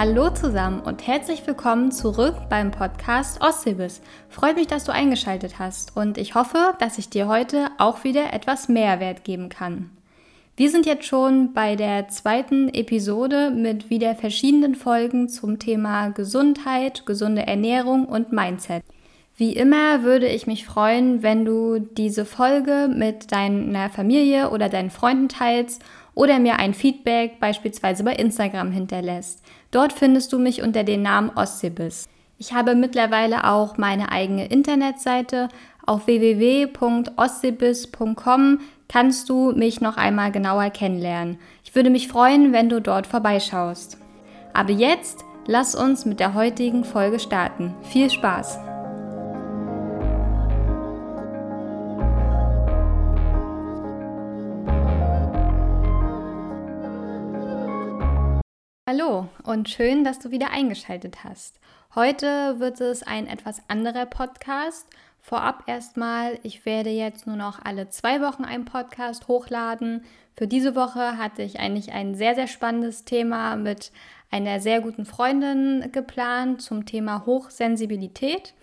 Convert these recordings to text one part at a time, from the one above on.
Hallo zusammen und herzlich willkommen zurück beim Podcast Ostseebis. Freut mich, dass du eingeschaltet hast und ich hoffe, dass ich dir heute auch wieder etwas Mehrwert geben kann. Wir sind jetzt schon bei der zweiten Episode mit wieder verschiedenen Folgen zum Thema Gesundheit, gesunde Ernährung und Mindset. Wie immer würde ich mich freuen, wenn du diese Folge mit deiner Familie oder deinen Freunden teilst oder mir ein Feedback beispielsweise bei Instagram hinterlässt. Dort findest du mich unter dem Namen Ossibis. Ich habe mittlerweile auch meine eigene Internetseite. Auf www.ossibis.com kannst du mich noch einmal genauer kennenlernen. Ich würde mich freuen, wenn du dort vorbeischaust. Aber jetzt lass uns mit der heutigen Folge starten. Viel Spaß! Hallo und schön, dass du wieder eingeschaltet hast. Heute wird es ein etwas anderer Podcast. Vorab erstmal, ich werde jetzt nur noch alle zwei Wochen einen Podcast hochladen. Für diese Woche hatte ich eigentlich ein sehr, sehr spannendes Thema mit einer sehr guten Freundin geplant zum Thema Hochsensibilität.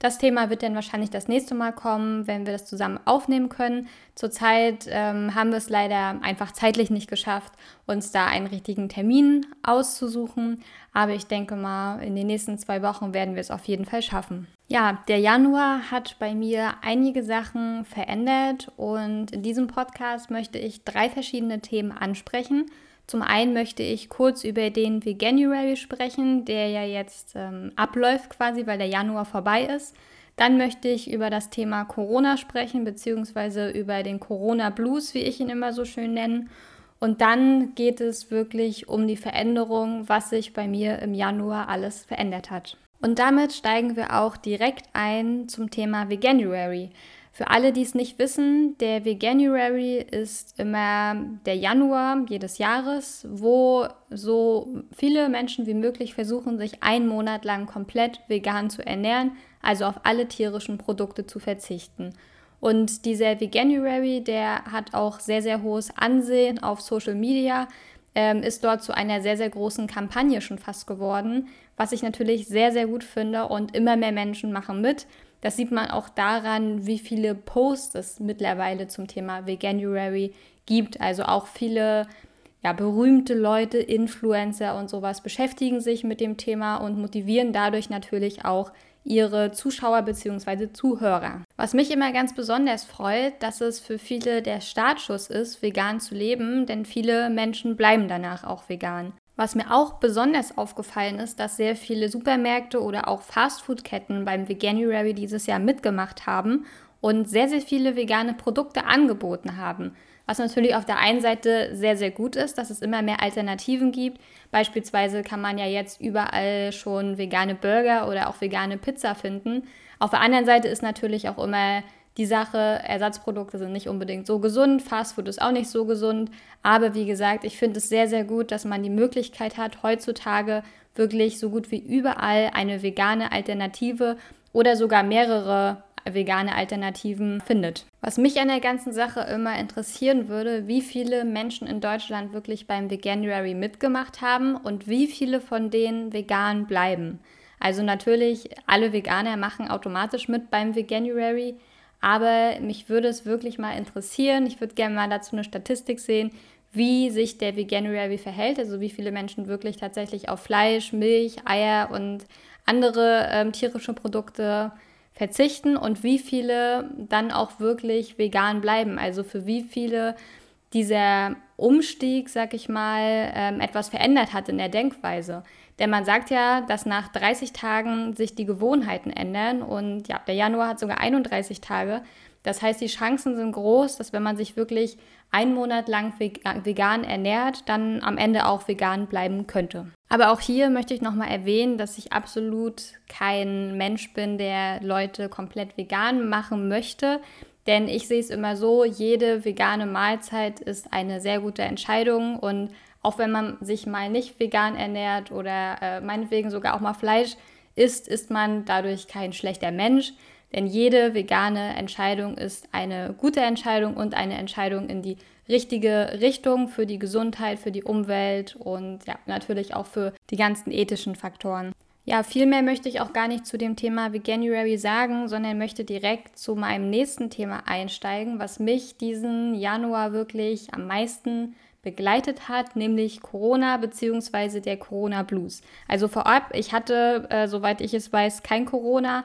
Das Thema wird dann wahrscheinlich das nächste Mal kommen, wenn wir das zusammen aufnehmen können. Zurzeit ähm, haben wir es leider einfach zeitlich nicht geschafft, uns da einen richtigen Termin auszusuchen. Aber ich denke mal, in den nächsten zwei Wochen werden wir es auf jeden Fall schaffen. Ja, der Januar hat bei mir einige Sachen verändert und in diesem Podcast möchte ich drei verschiedene Themen ansprechen. Zum einen möchte ich kurz über den Veganuary sprechen, der ja jetzt ähm, abläuft quasi, weil der Januar vorbei ist. Dann möchte ich über das Thema Corona sprechen, beziehungsweise über den Corona Blues, wie ich ihn immer so schön nenne. Und dann geht es wirklich um die Veränderung, was sich bei mir im Januar alles verändert hat. Und damit steigen wir auch direkt ein zum Thema Veganuary. Für alle, die es nicht wissen, der Veganuary ist immer der Januar jedes Jahres, wo so viele Menschen wie möglich versuchen, sich einen Monat lang komplett vegan zu ernähren, also auf alle tierischen Produkte zu verzichten. Und dieser Veganuary, der hat auch sehr, sehr hohes Ansehen auf Social Media, ähm, ist dort zu einer sehr, sehr großen Kampagne schon fast geworden, was ich natürlich sehr, sehr gut finde und immer mehr Menschen machen mit. Das sieht man auch daran, wie viele Posts es mittlerweile zum Thema Veganuary gibt. Also auch viele ja, berühmte Leute, Influencer und sowas beschäftigen sich mit dem Thema und motivieren dadurch natürlich auch ihre Zuschauer bzw. Zuhörer. Was mich immer ganz besonders freut, dass es für viele der Startschuss ist, vegan zu leben, denn viele Menschen bleiben danach auch vegan. Was mir auch besonders aufgefallen ist, dass sehr viele Supermärkte oder auch Fastfood-Ketten beim Veganuary dieses Jahr mitgemacht haben und sehr, sehr viele vegane Produkte angeboten haben. Was natürlich auf der einen Seite sehr, sehr gut ist, dass es immer mehr Alternativen gibt. Beispielsweise kann man ja jetzt überall schon vegane Burger oder auch vegane Pizza finden. Auf der anderen Seite ist natürlich auch immer die Sache, Ersatzprodukte sind nicht unbedingt so gesund, Fastfood ist auch nicht so gesund, aber wie gesagt, ich finde es sehr, sehr gut, dass man die Möglichkeit hat, heutzutage wirklich so gut wie überall eine vegane Alternative oder sogar mehrere vegane Alternativen findet. Was mich an der ganzen Sache immer interessieren würde, wie viele Menschen in Deutschland wirklich beim Veganuary mitgemacht haben und wie viele von denen vegan bleiben. Also natürlich, alle Veganer machen automatisch mit beim Veganuary, aber mich würde es wirklich mal interessieren. Ich würde gerne mal dazu eine Statistik sehen, wie sich der Veganuary verhält, also wie viele Menschen wirklich tatsächlich auf Fleisch, Milch, Eier und andere ähm, tierische Produkte verzichten und wie viele dann auch wirklich vegan bleiben. Also für wie viele dieser Umstieg, sag ich mal, ähm, etwas verändert hat in der Denkweise. Denn man sagt ja, dass nach 30 Tagen sich die Gewohnheiten ändern und ja, der Januar hat sogar 31 Tage. Das heißt, die Chancen sind groß, dass wenn man sich wirklich einen Monat lang vegan ernährt, dann am Ende auch vegan bleiben könnte. Aber auch hier möchte ich nochmal erwähnen, dass ich absolut kein Mensch bin, der Leute komplett vegan machen möchte. Denn ich sehe es immer so, jede vegane Mahlzeit ist eine sehr gute Entscheidung und auch wenn man sich mal nicht vegan ernährt oder äh, meinetwegen sogar auch mal Fleisch isst, ist man dadurch kein schlechter Mensch. Denn jede vegane Entscheidung ist eine gute Entscheidung und eine Entscheidung in die richtige Richtung für die Gesundheit, für die Umwelt und ja, natürlich auch für die ganzen ethischen Faktoren. Ja, viel mehr möchte ich auch gar nicht zu dem Thema Veganuary sagen, sondern möchte direkt zu meinem nächsten Thema einsteigen, was mich diesen Januar wirklich am meisten begleitet hat, nämlich Corona bzw. der Corona Blues. Also vorab, ich hatte, äh, soweit ich es weiß, kein Corona,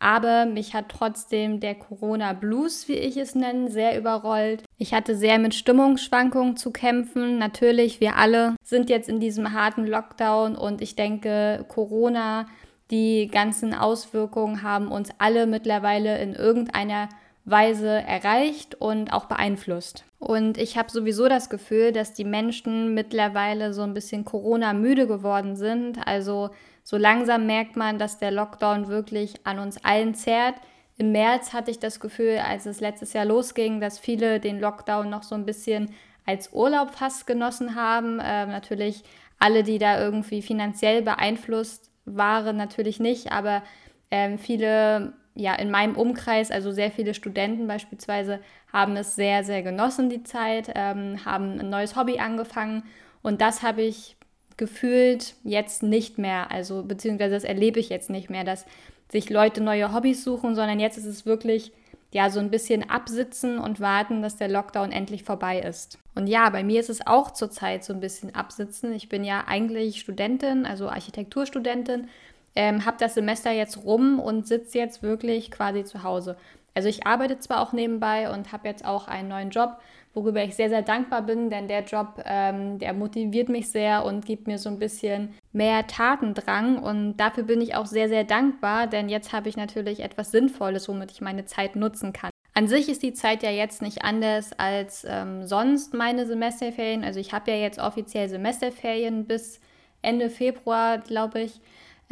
aber mich hat trotzdem der Corona Blues, wie ich es nenne, sehr überrollt. Ich hatte sehr mit Stimmungsschwankungen zu kämpfen. Natürlich, wir alle sind jetzt in diesem harten Lockdown und ich denke, Corona, die ganzen Auswirkungen haben uns alle mittlerweile in irgendeiner Weise erreicht und auch beeinflusst. Und ich habe sowieso das Gefühl, dass die Menschen mittlerweile so ein bisschen Corona müde geworden sind. Also so langsam merkt man, dass der Lockdown wirklich an uns allen zerrt. Im März hatte ich das Gefühl, als es letztes Jahr losging, dass viele den Lockdown noch so ein bisschen als Urlaub fast genossen haben. Äh, natürlich alle, die da irgendwie finanziell beeinflusst waren, natürlich nicht, aber äh, viele ja, in meinem Umkreis, also sehr viele Studenten beispielsweise, haben es sehr, sehr genossen, die Zeit, ähm, haben ein neues Hobby angefangen und das habe ich gefühlt jetzt nicht mehr, also beziehungsweise das erlebe ich jetzt nicht mehr, dass sich Leute neue Hobbys suchen, sondern jetzt ist es wirklich ja so ein bisschen absitzen und warten, dass der Lockdown endlich vorbei ist. Und ja, bei mir ist es auch zurzeit so ein bisschen absitzen. Ich bin ja eigentlich Studentin, also Architekturstudentin ähm, habe das Semester jetzt rum und sitze jetzt wirklich quasi zu Hause. Also ich arbeite zwar auch nebenbei und habe jetzt auch einen neuen Job, worüber ich sehr, sehr dankbar bin, denn der Job, ähm, der motiviert mich sehr und gibt mir so ein bisschen mehr Tatendrang und dafür bin ich auch sehr, sehr dankbar, denn jetzt habe ich natürlich etwas Sinnvolles, womit ich meine Zeit nutzen kann. An sich ist die Zeit ja jetzt nicht anders als ähm, sonst meine Semesterferien. Also ich habe ja jetzt offiziell Semesterferien bis Ende Februar, glaube ich.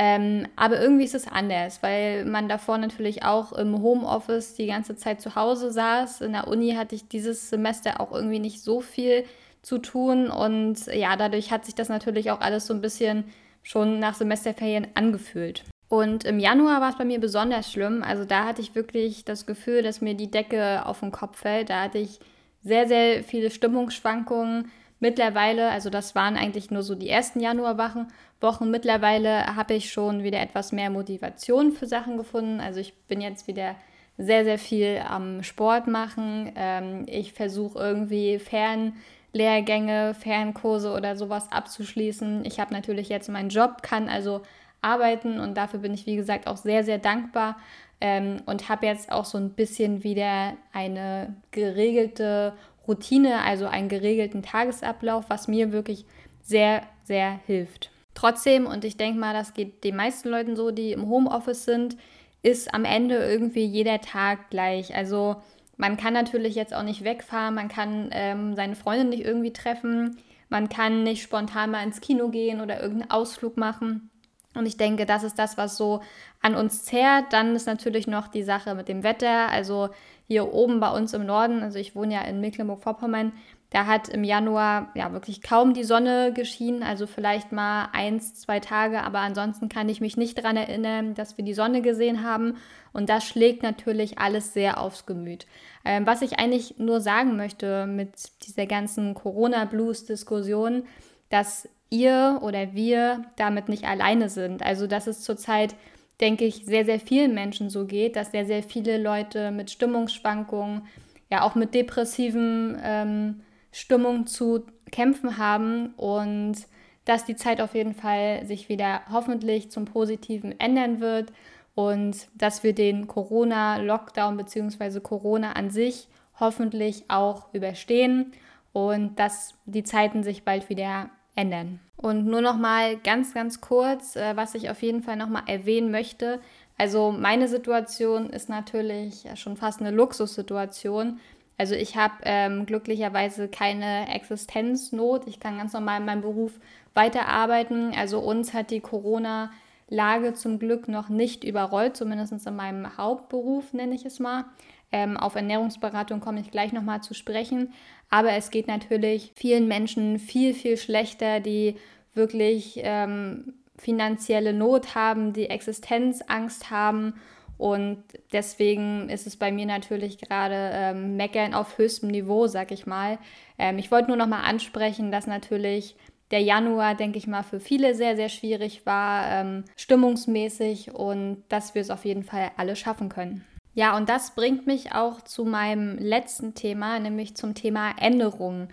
Ähm, aber irgendwie ist es anders, weil man davor natürlich auch im Homeoffice die ganze Zeit zu Hause saß. In der Uni hatte ich dieses Semester auch irgendwie nicht so viel zu tun und ja, dadurch hat sich das natürlich auch alles so ein bisschen schon nach Semesterferien angefühlt. Und im Januar war es bei mir besonders schlimm. Also da hatte ich wirklich das Gefühl, dass mir die Decke auf den Kopf fällt. Da hatte ich sehr, sehr viele Stimmungsschwankungen Mittlerweile, also das waren eigentlich nur so die ersten Januarwochen, Wochen. Mittlerweile habe ich schon wieder etwas mehr Motivation für Sachen gefunden. Also ich bin jetzt wieder sehr, sehr viel am Sport machen. Ähm, ich versuche irgendwie Fernlehrgänge, Fernkurse oder sowas abzuschließen. Ich habe natürlich jetzt meinen Job, kann also arbeiten und dafür bin ich, wie gesagt, auch sehr, sehr dankbar ähm, und habe jetzt auch so ein bisschen wieder eine geregelte Routine, also einen geregelten Tagesablauf, was mir wirklich sehr, sehr hilft. Trotzdem, und ich denke mal, das geht den meisten Leuten so, die im Homeoffice sind, ist am Ende irgendwie jeder Tag gleich. Also man kann natürlich jetzt auch nicht wegfahren, man kann ähm, seine Freundin nicht irgendwie treffen, man kann nicht spontan mal ins Kino gehen oder irgendeinen Ausflug machen. Und ich denke, das ist das, was so an uns zehrt. Dann ist natürlich noch die Sache mit dem Wetter. Also hier oben bei uns im Norden, also ich wohne ja in Mecklenburg-Vorpommern, da hat im Januar ja wirklich kaum die Sonne geschienen, also vielleicht mal eins, zwei Tage, aber ansonsten kann ich mich nicht daran erinnern, dass wir die Sonne gesehen haben. Und das schlägt natürlich alles sehr aufs Gemüt. Ähm, was ich eigentlich nur sagen möchte mit dieser ganzen Corona-Blues-Diskussion, dass ihr oder wir damit nicht alleine sind. Also dass es zurzeit denke ich, sehr, sehr vielen Menschen so geht, dass sehr, sehr viele Leute mit Stimmungsschwankungen, ja auch mit depressiven ähm, Stimmungen zu kämpfen haben und dass die Zeit auf jeden Fall sich wieder hoffentlich zum Positiven ändern wird und dass wir den Corona-Lockdown bzw. Corona an sich hoffentlich auch überstehen und dass die Zeiten sich bald wieder ändern. Und nur noch mal ganz, ganz kurz, äh, was ich auf jeden Fall noch mal erwähnen möchte. Also meine Situation ist natürlich schon fast eine Luxussituation. Also ich habe ähm, glücklicherweise keine Existenznot. Ich kann ganz normal in meinem Beruf weiterarbeiten. Also uns hat die Corona-Lage zum Glück noch nicht überrollt, zumindest in meinem Hauptberuf nenne ich es mal. Ähm, auf Ernährungsberatung komme ich gleich nochmal zu sprechen. Aber es geht natürlich vielen Menschen viel, viel schlechter, die wirklich ähm, finanzielle Not haben, die Existenzangst haben. Und deswegen ist es bei mir natürlich gerade ähm, Meckern auf höchstem Niveau, sag ich mal. Ähm, ich wollte nur noch mal ansprechen, dass natürlich der Januar, denke ich mal, für viele sehr, sehr schwierig war, ähm, stimmungsmäßig und dass wir es auf jeden Fall alle schaffen können. Ja, und das bringt mich auch zu meinem letzten Thema, nämlich zum Thema Änderungen.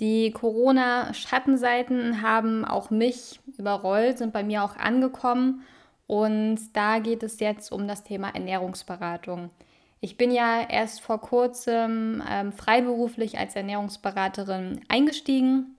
Die Corona-Schattenseiten haben auch mich überrollt, sind bei mir auch angekommen. Und da geht es jetzt um das Thema Ernährungsberatung. Ich bin ja erst vor kurzem ähm, freiberuflich als Ernährungsberaterin eingestiegen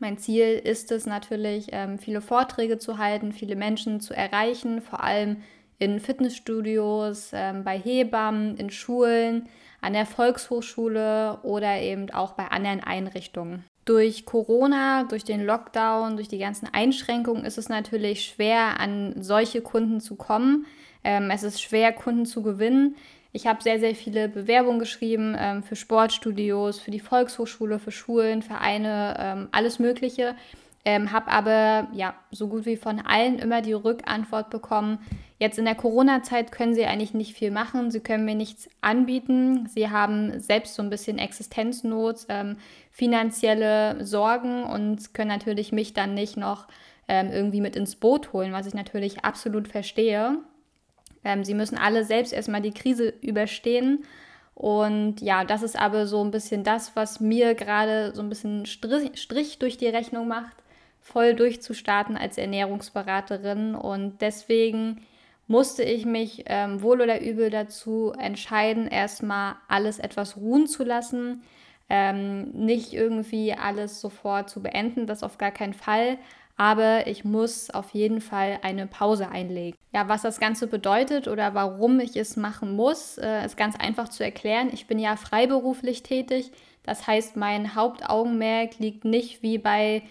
mein Ziel ist es natürlich, ähm, viele Vorträge zu halten, viele Menschen zu erreichen, vor allem in Fitnessstudios, ähm, bei Hebammen, in Schulen, an der Volkshochschule oder eben auch bei anderen Einrichtungen. Durch Corona, durch den Lockdown, durch die ganzen Einschränkungen ist es natürlich schwer, an solche Kunden zu kommen. Ähm, es ist schwer, Kunden zu gewinnen. Ich habe sehr, sehr viele Bewerbungen geschrieben ähm, für Sportstudios, für die Volkshochschule, für Schulen, Vereine, ähm, alles Mögliche. Ähm, habe aber ja so gut wie von allen immer die Rückantwort bekommen. Jetzt in der Corona-Zeit können sie eigentlich nicht viel machen. Sie können mir nichts anbieten. Sie haben selbst so ein bisschen Existenznot, ähm, finanzielle Sorgen und können natürlich mich dann nicht noch ähm, irgendwie mit ins Boot holen, was ich natürlich absolut verstehe. Ähm, sie müssen alle selbst erstmal die Krise überstehen. Und ja, das ist aber so ein bisschen das, was mir gerade so ein bisschen Strich, Strich durch die Rechnung macht, voll durchzustarten als Ernährungsberaterin. Und deswegen musste ich mich ähm, wohl oder übel dazu entscheiden, erstmal alles etwas ruhen zu lassen. Ähm, nicht irgendwie alles sofort zu beenden, das auf gar keinen Fall, aber ich muss auf jeden Fall eine Pause einlegen. Ja, was das Ganze bedeutet oder warum ich es machen muss, äh, ist ganz einfach zu erklären. Ich bin ja freiberuflich tätig, das heißt, mein Hauptaugenmerk liegt nicht wie bei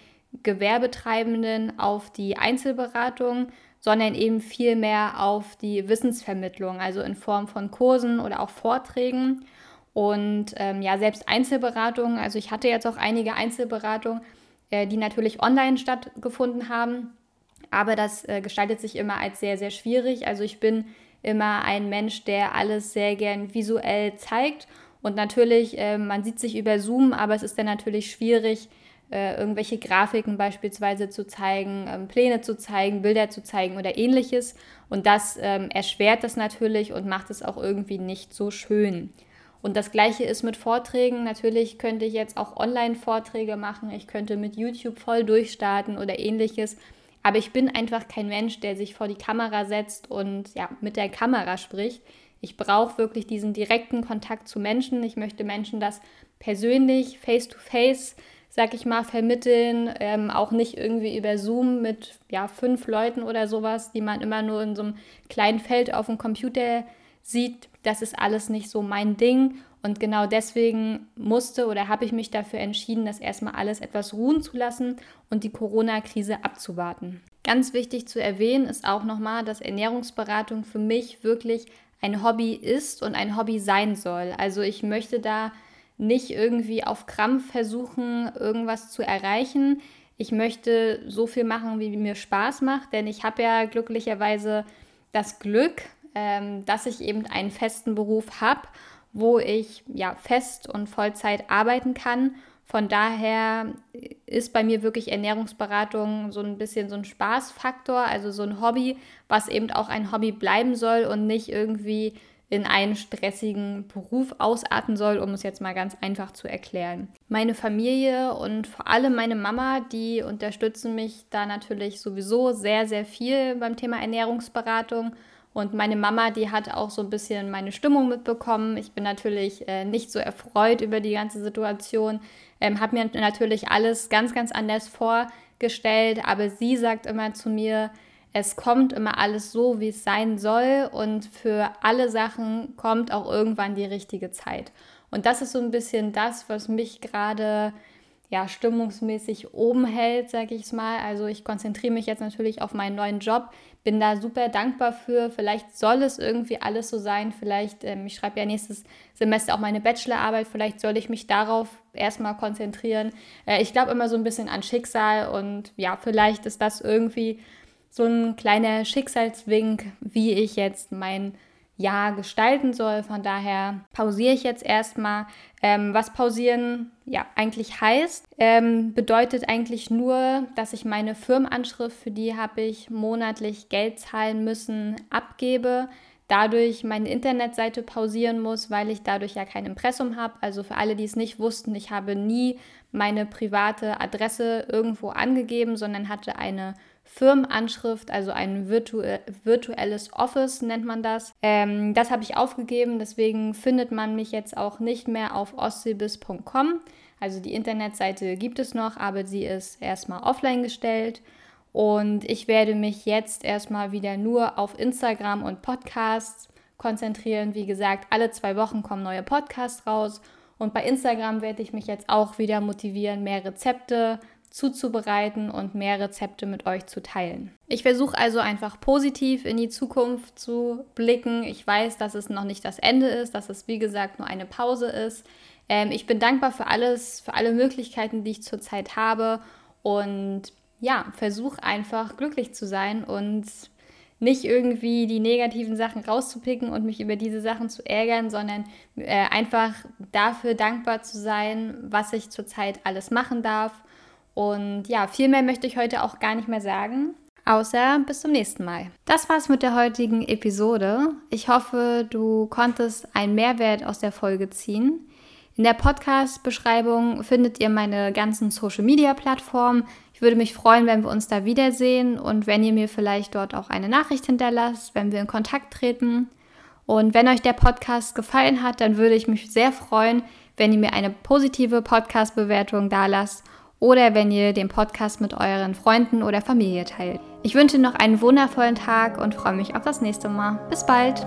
Gewerbetreibenden auf die Einzelberatung, sondern eben vielmehr auf die Wissensvermittlung, also in Form von Kursen oder auch Vorträgen. Und ähm, ja, selbst Einzelberatungen, also ich hatte jetzt auch einige Einzelberatungen, äh, die natürlich online stattgefunden haben. Aber das äh, gestaltet sich immer als sehr, sehr schwierig. Also ich bin immer ein Mensch, der alles sehr gern visuell zeigt. Und natürlich, äh, man sieht sich über Zoom, aber es ist dann natürlich schwierig, äh, irgendwelche Grafiken beispielsweise zu zeigen, ähm, Pläne zu zeigen, Bilder zu zeigen oder ähnliches. Und das ähm, erschwert das natürlich und macht es auch irgendwie nicht so schön. Und das gleiche ist mit Vorträgen. Natürlich könnte ich jetzt auch Online-Vorträge machen. Ich könnte mit YouTube voll durchstarten oder ähnliches. Aber ich bin einfach kein Mensch, der sich vor die Kamera setzt und ja, mit der Kamera spricht. Ich brauche wirklich diesen direkten Kontakt zu Menschen. Ich möchte Menschen das persönlich, face-to-face, sag ich mal, vermitteln. Ähm, auch nicht irgendwie über Zoom mit ja, fünf Leuten oder sowas, die man immer nur in so einem kleinen Feld auf dem Computer sieht, das ist alles nicht so mein Ding. Und genau deswegen musste oder habe ich mich dafür entschieden, das erstmal alles etwas ruhen zu lassen und die Corona-Krise abzuwarten. Ganz wichtig zu erwähnen ist auch nochmal, dass Ernährungsberatung für mich wirklich ein Hobby ist und ein Hobby sein soll. Also ich möchte da nicht irgendwie auf Krampf versuchen, irgendwas zu erreichen. Ich möchte so viel machen, wie mir Spaß macht, denn ich habe ja glücklicherweise das Glück, ähm, dass ich eben einen festen Beruf habe, wo ich ja fest und Vollzeit arbeiten kann. Von daher ist bei mir wirklich Ernährungsberatung so ein bisschen so ein Spaßfaktor, also so ein Hobby, was eben auch ein Hobby bleiben soll und nicht irgendwie in einen stressigen Beruf ausarten soll, um es jetzt mal ganz einfach zu erklären. Meine Familie und vor allem meine Mama, die unterstützen mich da natürlich sowieso sehr, sehr viel beim Thema Ernährungsberatung und meine Mama, die hat auch so ein bisschen meine Stimmung mitbekommen. Ich bin natürlich äh, nicht so erfreut über die ganze Situation, ähm, habe mir natürlich alles ganz, ganz anders vorgestellt, aber sie sagt immer zu mir, es kommt immer alles so, wie es sein soll und für alle Sachen kommt auch irgendwann die richtige Zeit. Und das ist so ein bisschen das, was mich gerade ja, stimmungsmäßig oben hält, sage ich es mal. Also ich konzentriere mich jetzt natürlich auf meinen neuen Job, bin da super dankbar für. Vielleicht soll es irgendwie alles so sein. Vielleicht, ähm, ich schreibe ja nächstes Semester auch meine Bachelorarbeit, vielleicht soll ich mich darauf erstmal konzentrieren. Äh, ich glaube immer so ein bisschen an Schicksal und ja, vielleicht ist das irgendwie so ein kleiner Schicksalswink, wie ich jetzt mein Jahr gestalten soll. Von daher pausiere ich jetzt erstmal. Ähm, was pausieren ja eigentlich heißt, ähm, bedeutet eigentlich nur, dass ich meine Firmenanschrift, für die habe ich monatlich Geld zahlen müssen, abgebe dadurch meine Internetseite pausieren muss, weil ich dadurch ja kein Impressum habe. Also für alle, die es nicht wussten, ich habe nie meine private Adresse irgendwo angegeben, sondern hatte eine Firmenanschrift, also ein virtu virtuelles Office nennt man das. Ähm, das habe ich aufgegeben, deswegen findet man mich jetzt auch nicht mehr auf ostseebiss.com. Also die Internetseite gibt es noch, aber sie ist erstmal offline gestellt. Und ich werde mich jetzt erstmal wieder nur auf Instagram und Podcasts konzentrieren. Wie gesagt, alle zwei Wochen kommen neue Podcasts raus. Und bei Instagram werde ich mich jetzt auch wieder motivieren, mehr Rezepte zuzubereiten und mehr Rezepte mit euch zu teilen. Ich versuche also einfach positiv in die Zukunft zu blicken. Ich weiß, dass es noch nicht das Ende ist, dass es wie gesagt nur eine Pause ist. Ähm, ich bin dankbar für alles, für alle Möglichkeiten, die ich zurzeit habe und ja, versuch einfach glücklich zu sein und nicht irgendwie die negativen Sachen rauszupicken und mich über diese Sachen zu ärgern, sondern äh, einfach dafür dankbar zu sein, was ich zurzeit alles machen darf. Und ja, viel mehr möchte ich heute auch gar nicht mehr sagen. Außer bis zum nächsten Mal. Das war's mit der heutigen Episode. Ich hoffe, du konntest einen Mehrwert aus der Folge ziehen. In der Podcast-Beschreibung findet ihr meine ganzen Social-Media-Plattformen. Ich würde mich freuen, wenn wir uns da wiedersehen und wenn ihr mir vielleicht dort auch eine Nachricht hinterlasst, wenn wir in Kontakt treten. Und wenn euch der Podcast gefallen hat, dann würde ich mich sehr freuen, wenn ihr mir eine positive Podcast-Bewertung da lasst oder wenn ihr den Podcast mit euren Freunden oder Familie teilt. Ich wünsche noch einen wundervollen Tag und freue mich auf das nächste Mal. Bis bald!